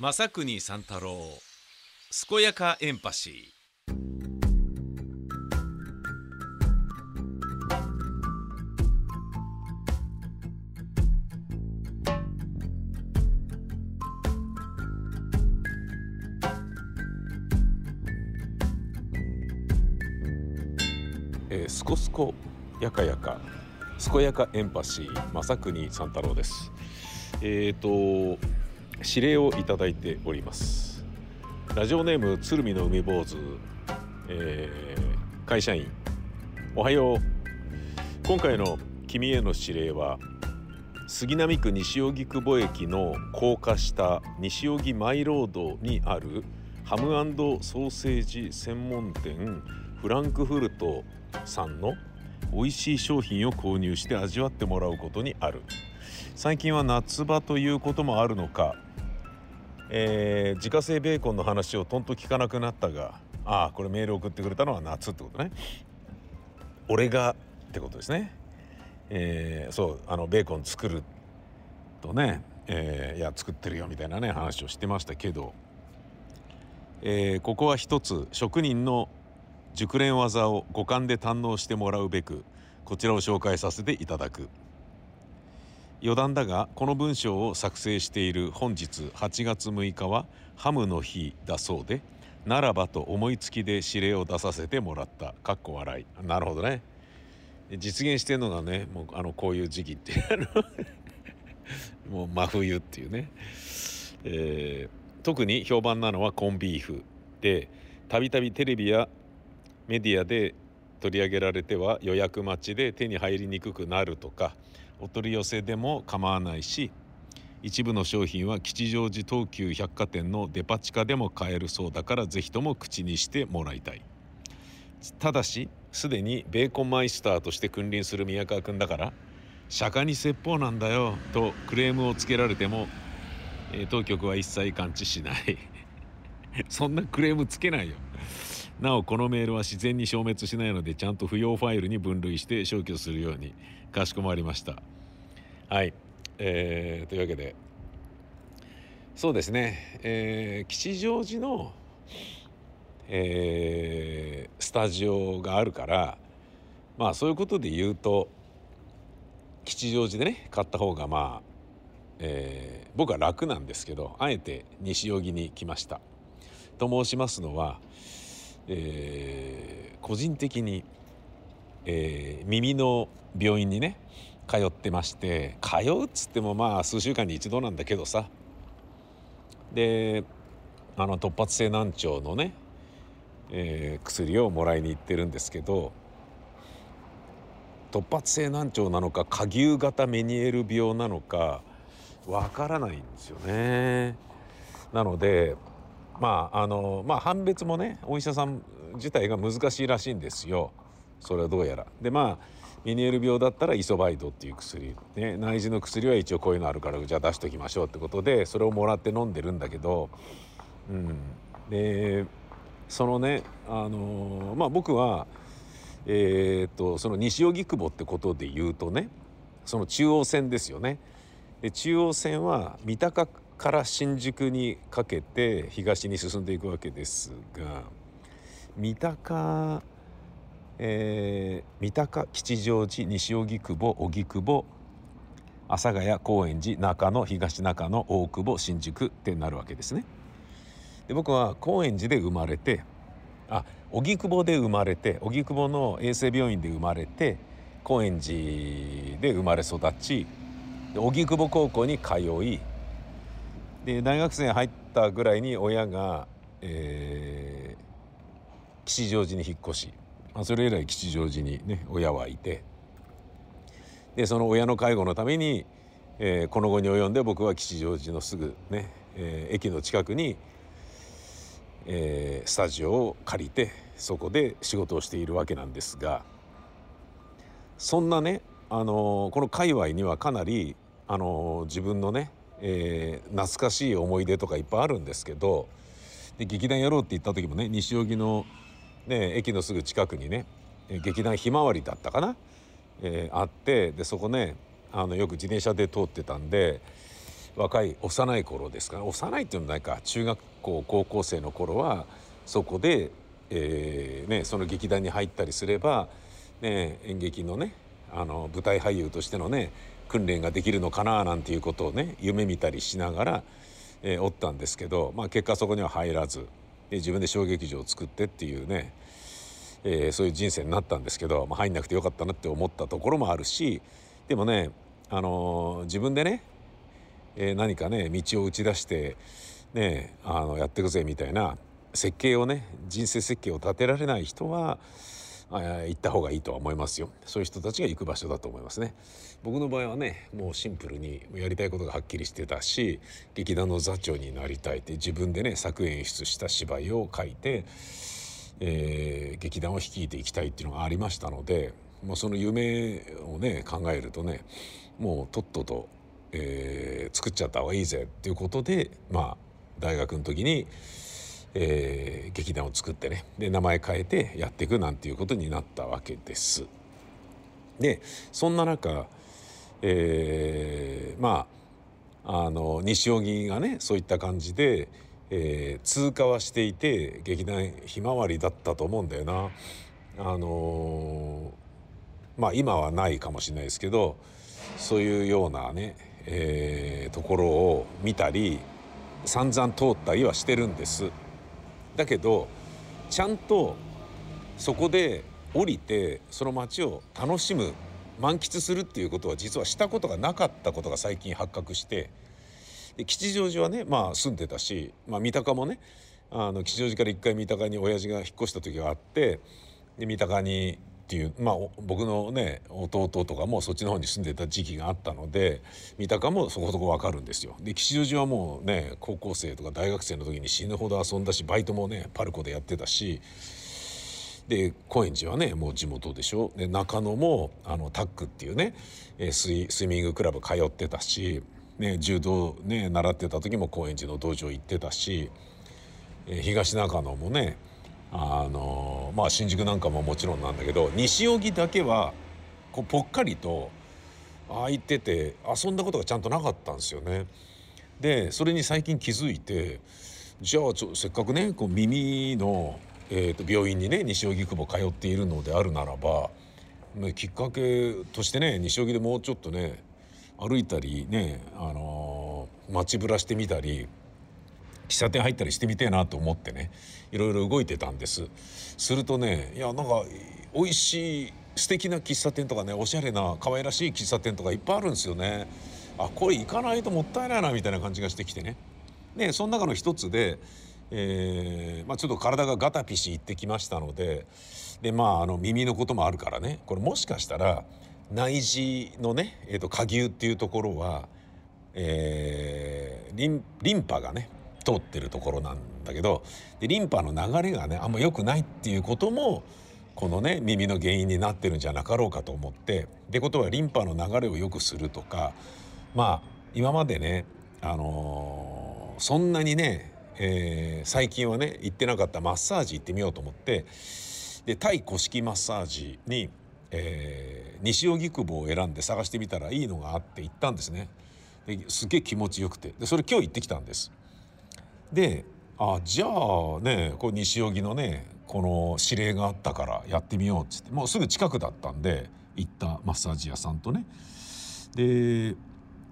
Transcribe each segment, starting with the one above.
正国三太郎健やかエンパシえー、すこすこやかやか。健やかエンパシー正国三太郎です。えっ、ー、と指令をいただいております。ラジオネーム鶴見の海坊主、えー、会社員。おはよう。今回の君への指令は杉並区西荻窪駅の高架下西荻マイロードにあるハムソーセージ専門店フランクフルトさんの美味しい商品を購入して味わってもらうことにある。最近は夏場ということもあるのか、えー、自家製ベーコンの話をとんと聞かなくなったがああこれメール送ってくれたのは夏ってことね。俺がってことですね。えー、そうあのベーコン作るとね、えー、いや作ってるよみたいなね話をしてましたけど、えー、ここは一つ職人の熟練技を五感で堪能してもらうべくこちらを紹介させていただく。余談だがこの文章を作成している本日8月6日はハムの日だそうでならばと思いつきで指令を出させてもらった。かっこ笑い。なるほどね。実現してるのがねもうあのこういう時期っていう もう真冬っていうね、えー、特に評判なのはコンビーフでたびたびテレビやメディアで取り上げられては予約待ちで手に入りにくくなるとかお取り寄せでも構わないし一部の商品は吉祥寺東急百貨店のデパ地下でも買えるそうだから是非とも口にしてもらいたい。ただしすでにベーコンマイスターとして君臨する宮川君だから釈迦に説法なんだよとクレームをつけられても、え当局は一切感知しない。そんなクレームつけないよ。なおこのメールは自然に消滅しないのでちゃんと不要ファイルに分類して消去するように。かしこまりました。はい、えー、というわけで。そうですね、えー、吉祥寺の、えー、スタジオがあるからまあそういうことで言うと吉祥寺でね買った方がまあ、えー、僕は楽なんですけどあえて西荻に来ました。と申しますのはえー、個人的に、えー、耳の病院にね通ってまして通うっつってもまあ数週間に一度なんだけどさであの突発性難聴のね、えー、薬をもらいに行ってるんですけど突発性難聴なのか下牛型メニエール病なのかわからないんですよね。なのでまああのまあ判別もねお医者さん自体が難しいらしいんですよそれはどうやら。でまあミニエル病だったらイソバイドっていう薬、ね、内耳の薬は一応こういうのあるからじゃあ出しときましょうってことでそれをもらって飲んでるんだけど、うん、でそのねあのまあ僕はえー、っとその西荻窪ってことで言うとねその中央線ですよね。で中央線は三鷹から新宿にかけて東に進んでいくわけですが三鷹、えー、三鷹吉祥寺西荻窪荻窪阿佐ヶ谷高円寺中野東中野大久保新宿ってなるわけですね。で僕は高円寺で生まれてあ荻窪で生まれて荻窪の衛生病院で生まれて高円寺で生まれ育ち荻窪高校に通いで大学生入ったぐらいに親が、えー、吉祥寺に引っ越し、まあ、それ以来吉祥寺にね親はいて。でその親の介護のために、えー、この後に及んで僕は吉祥寺のすぐね、えー、駅の近くに、えー、スタジオを借りてそこで仕事をしているわけなんですがそんなね、あのこの界隈にはかなり、あの自分のねえー、懐かしい思い出とかいっぱいあるんですけどで劇団やろうって言った時もね西荻の、ね、駅のすぐ近くにね劇団ひまわりだったかな、えー、あってでそこねあのよく自転車で通ってたんで若い幼い頃ですかね幼いっていうのもないか。中学校高校生の頃はそこで、えーね、その劇団に入ったりすれば、ね、演劇のねあの舞台俳優としてのね訓練ができるのかななんていうことをね夢見たりしながら、えー、おったんですけど、まあ、結果そこには入らずで自分で小劇場を作ってっていうね、えー、そういう人生になったんですけど、まあ、入んなくてよかったなって思ったところもあるしでもね、あのー、自分でね、え、何かね道を打ち出してねあのやっていくぜみたいな設計をね人生設計を立てられない人は行った方がいいとは思いますよ。そういう人たちが行く場所だと思いますね。僕の場合はねもうシンプルにやりたいことがはっきりしてたし劇団の座長になりたいって自分でね作演出した芝居を書いて、えー、劇団を率いていきたいっていうのがありましたので、まあ、その夢をね考えるとねもうとっとと、えー、作っちゃった方がいいぜっていうことでまあ大学の時にえー、劇団を作ってねで名前変えてやっていくなんていうことになったわけです。でそんな中、えー、まああの西荻がねそういった感じで、えー、通過はしていて劇団ひまわりだったと思うんだよな。あのまあ今はないかもしれないですけどそういうようなね、えー、ところを見たり散々通ったりはしてるんです。だけどちゃんとそこで降りてその街を楽しむ満喫するっていうことは実はしたことがなかったことが最近発覚してで吉祥寺はねまあ住んでたし、まあ、三鷹もねあの吉祥寺から一回三鷹に親父が引っ越した時があってで三鷹にっていうまあ僕のね弟とかもそっちの方に住んでた時期があったので三鷹もそこそこ分かるんですよ。で吉祥寺はもうね高校生とか大学生の時に死ぬほど遊んだしバイトもねパルコでやってたしで高円寺はねもう地元でしょで中野もあのタックっていうねスイスイミングクラブ通ってたし、ね、柔道ね習ってた時も高円寺の道場行ってたし東中野もねあのまあ新宿なんかももちろんなんだけど西荻だけはこうぽっかりと空いてて遊んだことがちゃんとなかったんですよね。でそれに最近気づいてじゃあちょせっかくねこう耳の、えー、と病院にね西荻窪通っているのであるならばきっかけとしてね西荻でもうちょっとね歩いたりね、あのー、街ぶらしてみたり喫茶店入ったりしてみてえなと思ってねいろいろ動いてたんです。するとねいやなんか美味しい素敵な喫茶店とかねおしゃれな可愛らしい喫茶店とかいっぱいあるんですよね。あこれ行かないともったいないなみたいな感じがしてきてね。でその中の一つで、えーまあ、ちょっと体がガタピシいってきましたのででまああの耳のこともあるからね。これもしかしたら内耳のね、えーと、と下牛っていうところは、えー、リンリンパがね通ってるところなんだけどでリンパの流れがねあんま良くないっていうこともこのね耳の原因になってるんじゃなかろうかと思ってってことはリンパの流れを良くするとかまあ今までねあのー、そんなにね、えー、最近はね行ってなかったマッサージ行ってみようと思ってでタイ古式マッサージに、えー、西荻窪を選んで探してみたらいいのがあって行ったんですね。ですげえ気持ちよくてでそれ今日行ってきたんです。であじゃあねこう西荻のねこの指令があったからやってみようっつってもうすぐ近くだったんで行ったマッサージ屋さんとね。で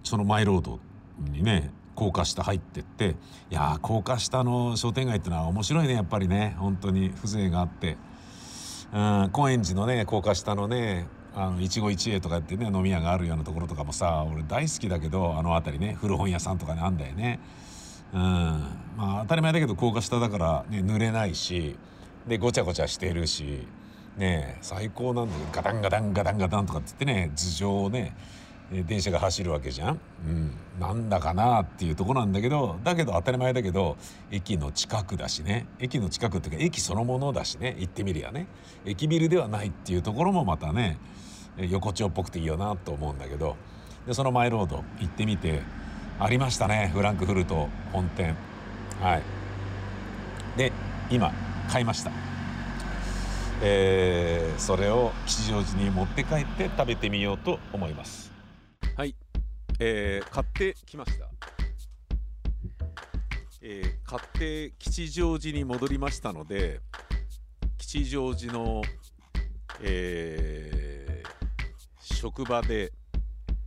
そのマイロードにね高架下入ってっていや高架下の商店街ってのは面白いねやっぱりね。本当に風情があって。うん高円寺のね高架下のねあの一期一会とかってね飲み屋があるようなところとかもさ俺大好きだけどあの辺りね古本屋さんとかねあんだよね。うん。まあ当たり前だけど高架下だから、ね、濡れないしでごちゃごちゃしてるしね最高なんだけどガタンガタンガタンガタンとかって言ってね頭上をね電車が走るわけじゃん、うん、なんだかなっていうとこなんだけどだけど当たり前だけど駅の近くだしね。駅の近くっていうか駅そのものだしね。行ってみりゃね。駅ビルではないっていうところもまたね横丁っぽくていいよなと思うんだけど。でそのマイロード行ってみてありましたね。フランクフルト本店。はい。で今買いました。えー、それを吉祥寺に持って帰って食べてみようと思います。はい、えー、買ってきました。えー買って吉祥寺に戻りましたので吉祥寺の、えー職場で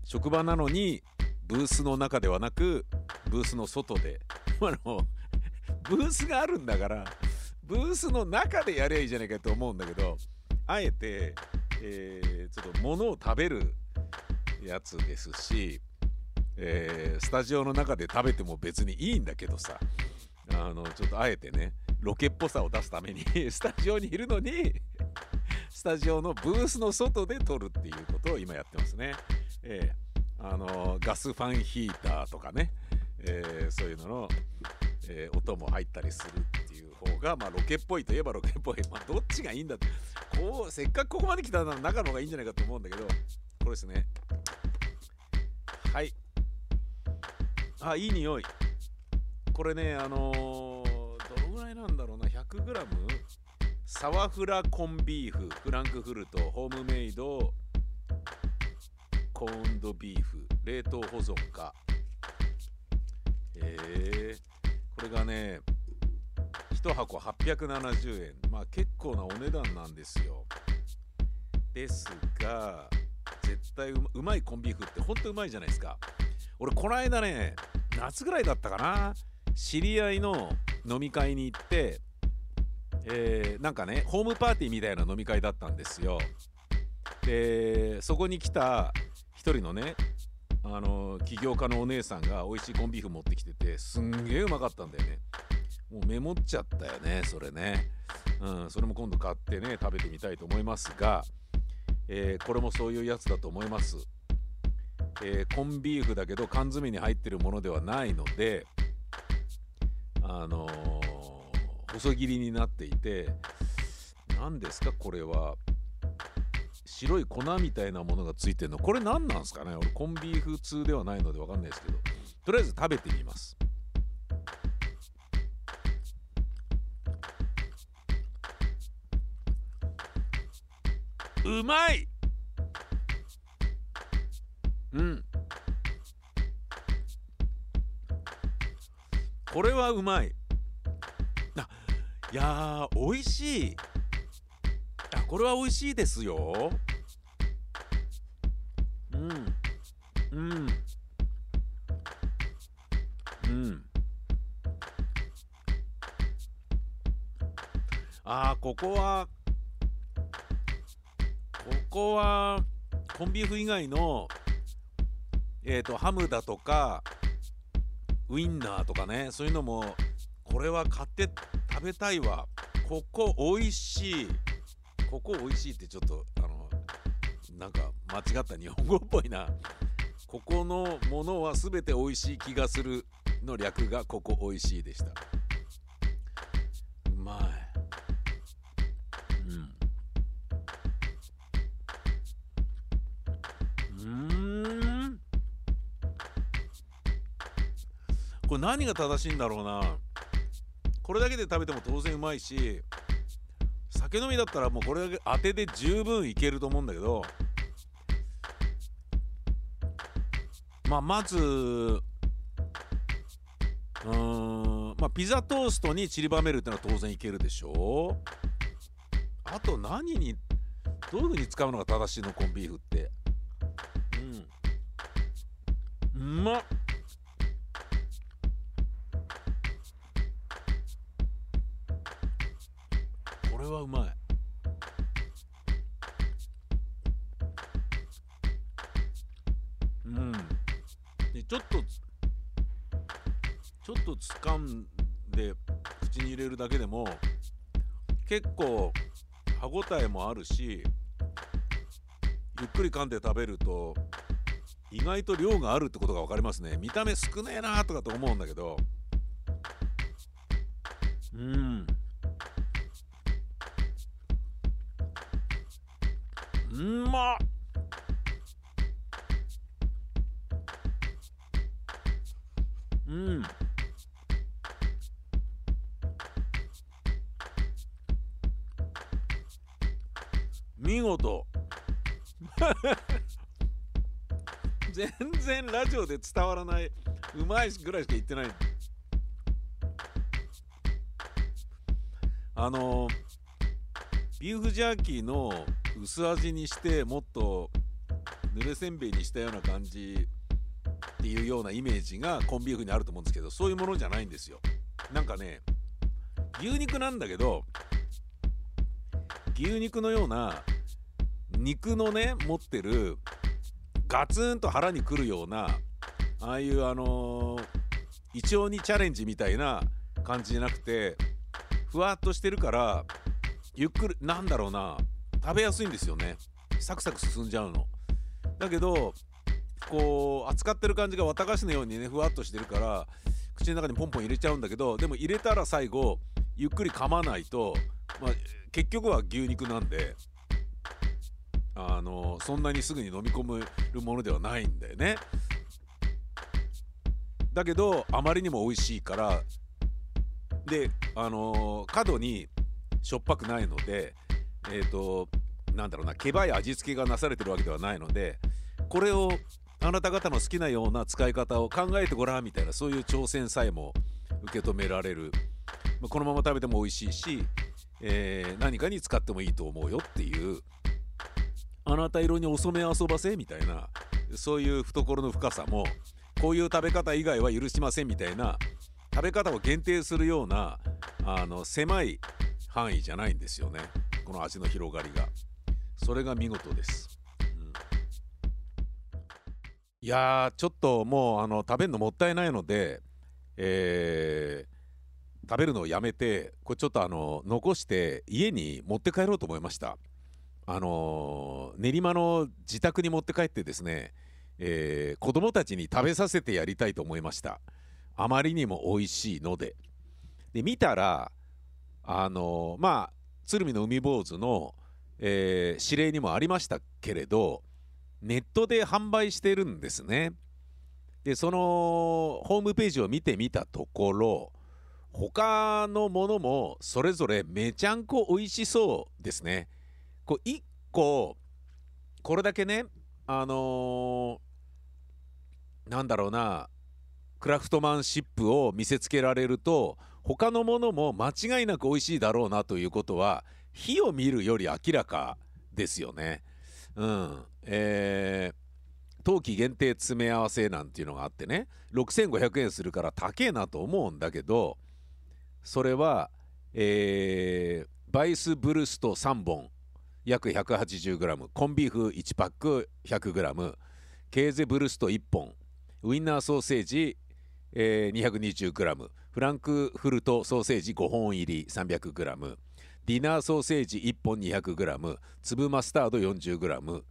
職場なのにブースの中ではなくブースの外で あのブースがあるんだからブースの中でやりゃいいじゃないかと思うんだけどあえて、えーちょっと物を食べるやつですし、えースタジオの中で食べても別にいいんだけどさあのちょっとあえてねロケっぽさを出すために スタジオにいるのにスタジオのブースの外で撮るっていうことを今やってますね。えーあのガスファンヒーターとかね、えーそういうのの、えー音も入ったりするっていう方が、まあ、ロケっぽいといえばロケっぽい、まあ、どっちがいいんだって。こうせっかくここまで来たなら中の方がいいんじゃないかと思うんだけど。これですね。はい。あいい匂い。これねあのーどのぐらいなんだろうな。100g サワフラコンビーフ。フランクフルト。ホームメイド。コーンドビーフ。冷凍保存か。えー、これがね1箱870円。まあ結構なお値段なんですよ。ですが絶対うまいコンビーフってほんとうまいじゃないですか。俺この間ね夏ぐらいだったかな。知り合いの飲み会に行ってえーなんかねホームパーティーみたいな飲み会だったんですよ。でそこに来た一人のねあの起業家のお姉さんが美味しいコンビーフ持ってきててすんげえうまかったんだよね。もうメモっちゃったよねそれね。うんそれも今度買ってね食べてみたいと思いますが、えーこれもそういうやつだと思います、えーコンビーフだけど缶詰に入ってるものではないのであのー細切りになっていて何ですかこれは。白い粉みたいなものがついてるの。これ何なんですかね？俺コンビーフ通ではないので分かんないですけど。とりあえず食べてみます。うまい！うん。これはうまい。あいやー美味しい。これは美味しいですよ。うん。うん。うん。あーここはここはコンビーフ以外のえっ、とハムだとかウインナーとかねそういうのもこれは買って食べたいわ。ここ美味しい。ここ美味しいってちょっとあのなんか間違った日本語っぽいな。ここのものは全て美味しい気がするの略がここ美味しいでした。うまいうーん。これ何が正しいんだろうな。これだけで食べても当然うまいし。酒飲みだったらもうこれだけ当てで十分いけると思うんだけどまあまずうんまあピザトーストに散りばめるってのは当然いけるでしょう。あと何にどういう風に使うのが正しいのコンビーフって。うん。うまっでちょっとちょっと掴んで口に入れるだけでも結構歯ごたえもあるしゆっくり噛んで食べると意外と量があるってことが分かりますね。見た目少ねえなとかと思うんだけど。うん。うんまっ。然ラジオで伝わらないうまいぐらいしか言ってない。あのビーフジャーキーの薄味にしてもっと濡れせんべいにしたような感じっていうようなイメージがコンビーフにあると思うんですけどそういうものじゃないんですよ。なんかね牛肉なんだけど牛肉のような肉のね持ってるガツンと腹にくるようなああいうあのー、胃腸にチャレンジみたいな感じじゃなくてふわっとしてるからゆっくりなんだろうな食べやすいんですよね。サクサク進んじゃうの。だけどこう扱ってる感じが綿菓子のようにねふわっとしてるから口の中にポンポン入れちゃうんだけどでも入れたら最後ゆっくり噛まないと、まあ、結局は牛肉なんであのそんなにすぐに飲み込めるものではないんだよね。だけどあまりにも美味しいからであの過度にしょっぱくないのでえっ、ー、となんだろうなけばい味付けがなされてるわけではないのでこれをあなた方の好きなような使い方を考えてごらんみたいなそういう挑戦さえも受け止められる、まあ、このまま食べても美味しいし、えー、何かに使ってもいいと思うよっていうあなた色にお染め遊ばせみたいなそういう懐の深さもこういう食べ方以外は許しませんみたいな食べ方を限定するようなあの狭い範囲じゃないんですよね。この味の広がりが。それが見事です、うん、いやちょっともうあの食べるのもったいないのでえー、食べるのをやめてこれちょっとあの残して家に持って帰ろうと思いました。あの練馬の自宅に持って帰ってですね、えー、子供たちに食べさせてやりたいと思いました。あまりにも美味しいので。で見たらあのまあ鶴見の海坊主の、えー、指令にもありましたけれどネットで販売してるんですね。でそのホームページを見てみたところ他のものもそれぞれめちゃんこ美味しそうですね。こう個これだけねあのー、なんだろうなクラフトマンシップを見せつけられると他のものも間違いなく美味しいだろうなということは火を見るより明らかですよね。うんえー、冬季限定詰め合わせなんていうのがあってね6500円するから高えなと思うんだけどそれは、えー、バイスブルスト3本約 180g コンビーフ1パック 100g ケーゼブルスト1本ウインナーソーセージ、えー、220g フランクフルトソーセージ5本入り 300g ディナーソーセージ1本 200g 粒マスタード 40g っ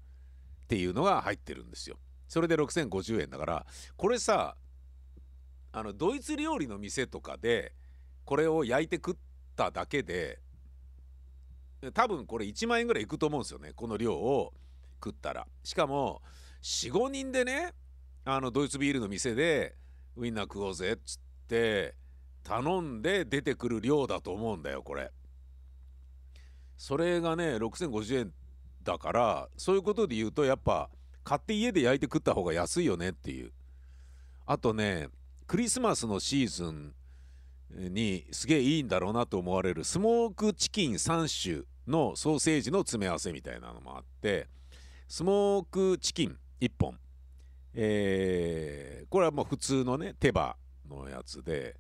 ていうのが入ってるんですよ。それで6050円だからこれさあのドイツ料理の店とかでこれを焼いて食っただけで多分これ1万円ぐらいいくと思うんですよね。この量を食ったら。しかも45人でねあのドイツビールの店でウインナー食おうぜっつって頼んで出てくる量だと思うんだよこれ。それがね6050円だからそういうことで言うとやっぱ買って家で焼いて食った方が安いよねっていう。あとねクリスマスのシーズンにすげえいいんだろうなと思われるスモークチキン3種のソーセージの詰め合わせみたいなのもあってスモークチキン1本、えー、これはもう普通のね手羽のやつで、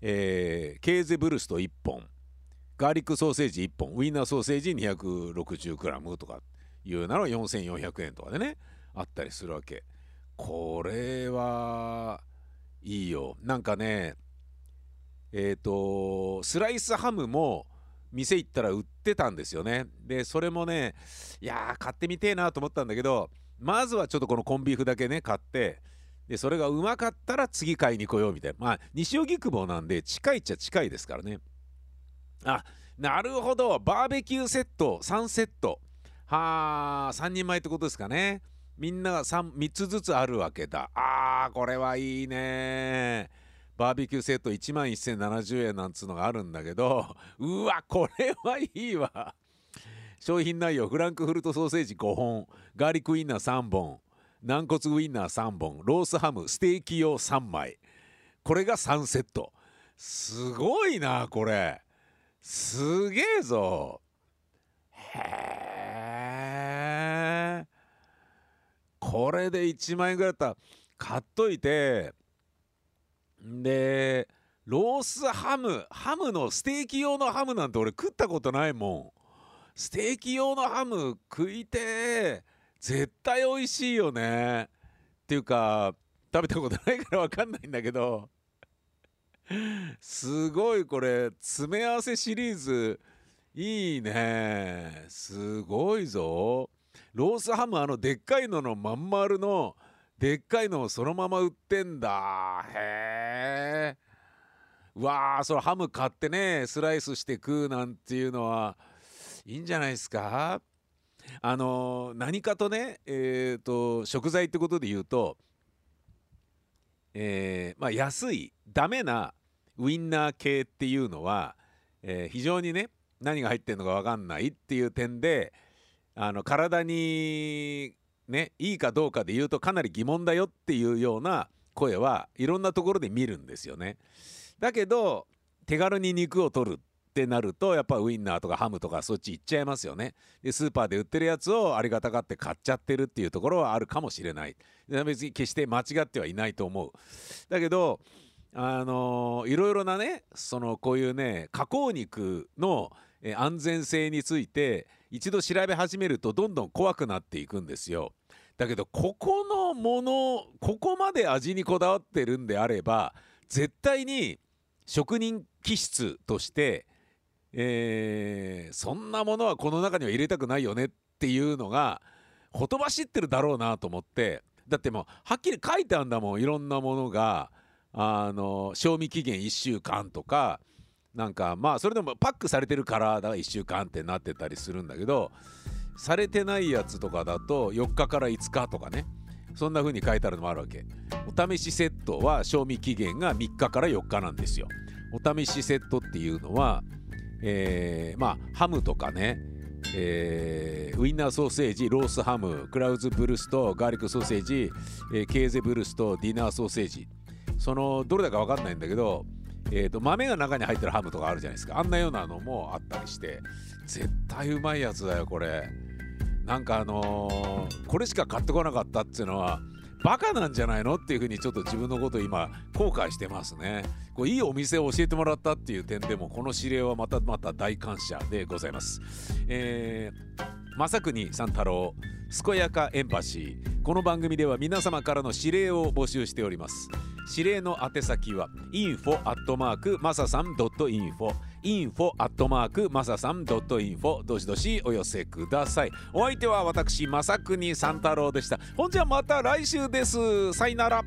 えー、ケーゼブルスト1本。ガーリックソーセージ1本。ウインナーソーセージ 260g とかいうなら4400円とかでねあったりするわけ。これはいいよ。なんかねえっ、ー、とスライスハムも店行ったら売ってたんですよね。でそれもねいやー買ってみてえなと思ったんだけどまずはちょっとこのコンビーフだけね買ってでそれがうまかったら次買いに来ようみたいな。まあ西荻窪なんで近いっちゃ近いですからね。あなるほど。バーベキューセット3セット。はあ3人前ってことですかね。みんなが 3, 3つずつあるわけだ。あーこれはいいね。バーベキューセット1万1070円なんつうのがあるんだけど うわこれはいいわ。商品内容フランクフルトソーセージ5本ガーリックウインナー3本軟骨ウインナー3本ロースハムステーキ用3枚。これが3セット。すごいなこれ。すげえぞ。へえ。これで1万円ぐらいだったら買っといてでロースハムハムのステーキ用のハムなんて俺食ったことないもん。ステーキ用のハム食いて絶対美味しいよね。っていうか食べたことないから分かんないんだけど。すごいこれ詰め合わせシリーズ。いいね。すごいぞ。ロースハムあのでっかいののまん丸のでっかいのをそのまま売ってんだ。へえうわーそれハム買ってねスライスして食うなんていうのはいいんじゃないですか？あの何かとねえっ、ー、と食材ってことで言うとえー、まあ安いダメなウインナー系っていうのは、えー、非常にね何が入ってるのか分かんないっていう点であの体にねいいかどうかで言うとかなり疑問だよっていうような声はいろんなところで見るんですよね。だけど手軽に肉を取るってなるとやっぱウインナーとかハムとかそっち行っちゃいますよね。でスーパーで売ってるやつをありがたがって買っちゃってるっていうところはあるかもしれない。別に決して間違ってはいないと思う。だけどあのいろいろなねそのこういうね加工肉の安全性について一度調べ始めるとどんどん怖くなっていくんですよ。だけどここのものここまで味にこだわってるんであれば絶対に職人気質として、えー、そんなものはこの中には入れたくないよねっていうのがほとばしってるだろうなと思って。だってもうはっきり書いてあんだもんいろんなものが。あの賞味期限1週間とかなんかまあそれでもパックされてるからだから1週間ってなってたりするんだけどされてないやつとかだと4日から5日とかねそんな風に書いてあるのもあるわけ。お試しセットは賞味期限が3日から4日なんですよ。お試しセットっていうのは、えー、まあハムとかねえー、ウインナーソーセージロースハムクラウズブルストガーリックソーセージ、えー、ケーゼブルストディナーソーセージ。そのどれだか分かんないんだけど、えーと、豆が中に入ってるハムとかあるじゃないですか。あんなようなのもあったりして。絶対うまいやつだよこれ。なんかあのー、これしか買ってこなかったっていうのはバカなんじゃないのっていうふうにちょっと自分のこと今後悔してますね。こういいお店を教えてもらったっていう点でもこの指令はまたまた大感謝でございます。えー、正国三太郎健やかエンパシー。この番組では皆様からの指令を募集しております。指令の宛先は info アットマークマサさん .info info アットマークマサさん .info どしどしお寄せください。お相手は私正国三太郎でした。ほんじゃまた来週です。さよなら。